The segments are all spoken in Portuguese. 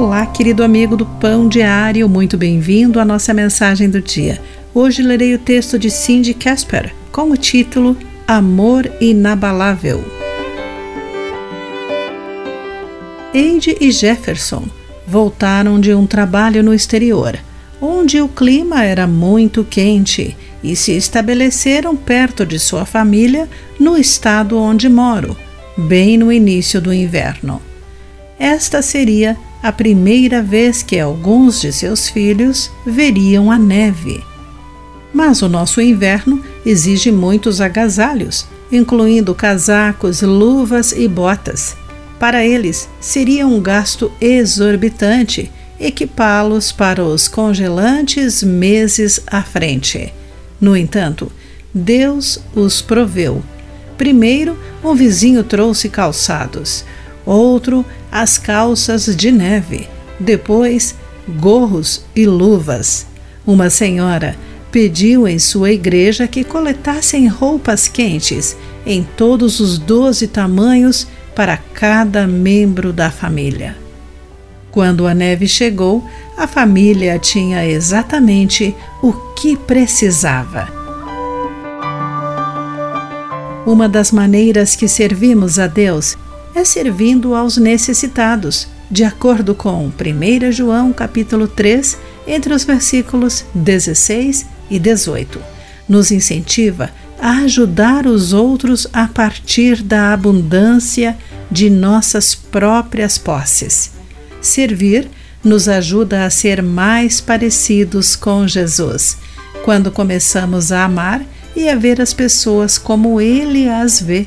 Olá, querido amigo do Pão Diário, muito bem-vindo à nossa mensagem do dia. Hoje lerei o texto de Cindy Casper com o título Amor Inabalável. Eide e Jefferson voltaram de um trabalho no exterior, onde o clima era muito quente, e se estabeleceram perto de sua família no estado onde moro, bem no início do inverno. Esta seria a primeira vez que alguns de seus filhos veriam a neve. Mas o nosso inverno exige muitos agasalhos, incluindo casacos, luvas e botas. Para eles, seria um gasto exorbitante equipá-los para os congelantes meses à frente. No entanto, Deus os proveu. Primeiro, um vizinho trouxe calçados, outro, as calças de neve, depois, gorros e luvas. Uma senhora pediu em sua igreja que coletassem roupas quentes em todos os doze tamanhos para cada membro da família. Quando a neve chegou, a família tinha exatamente o que precisava. Uma das maneiras que servimos a Deus é servindo aos necessitados, de acordo com 1 João capítulo 3, entre os versículos 16 e 18. Nos incentiva a ajudar os outros a partir da abundância de nossas próprias posses. Servir nos ajuda a ser mais parecidos com Jesus, quando começamos a amar e a ver as pessoas como Ele as vê.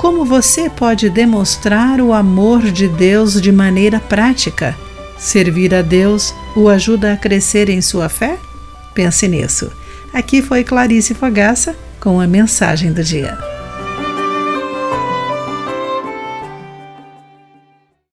como você pode demonstrar o amor de Deus de maneira prática? Servir a Deus o ajuda a crescer em sua fé? Pense nisso. Aqui foi Clarice Fogaça com a mensagem do dia.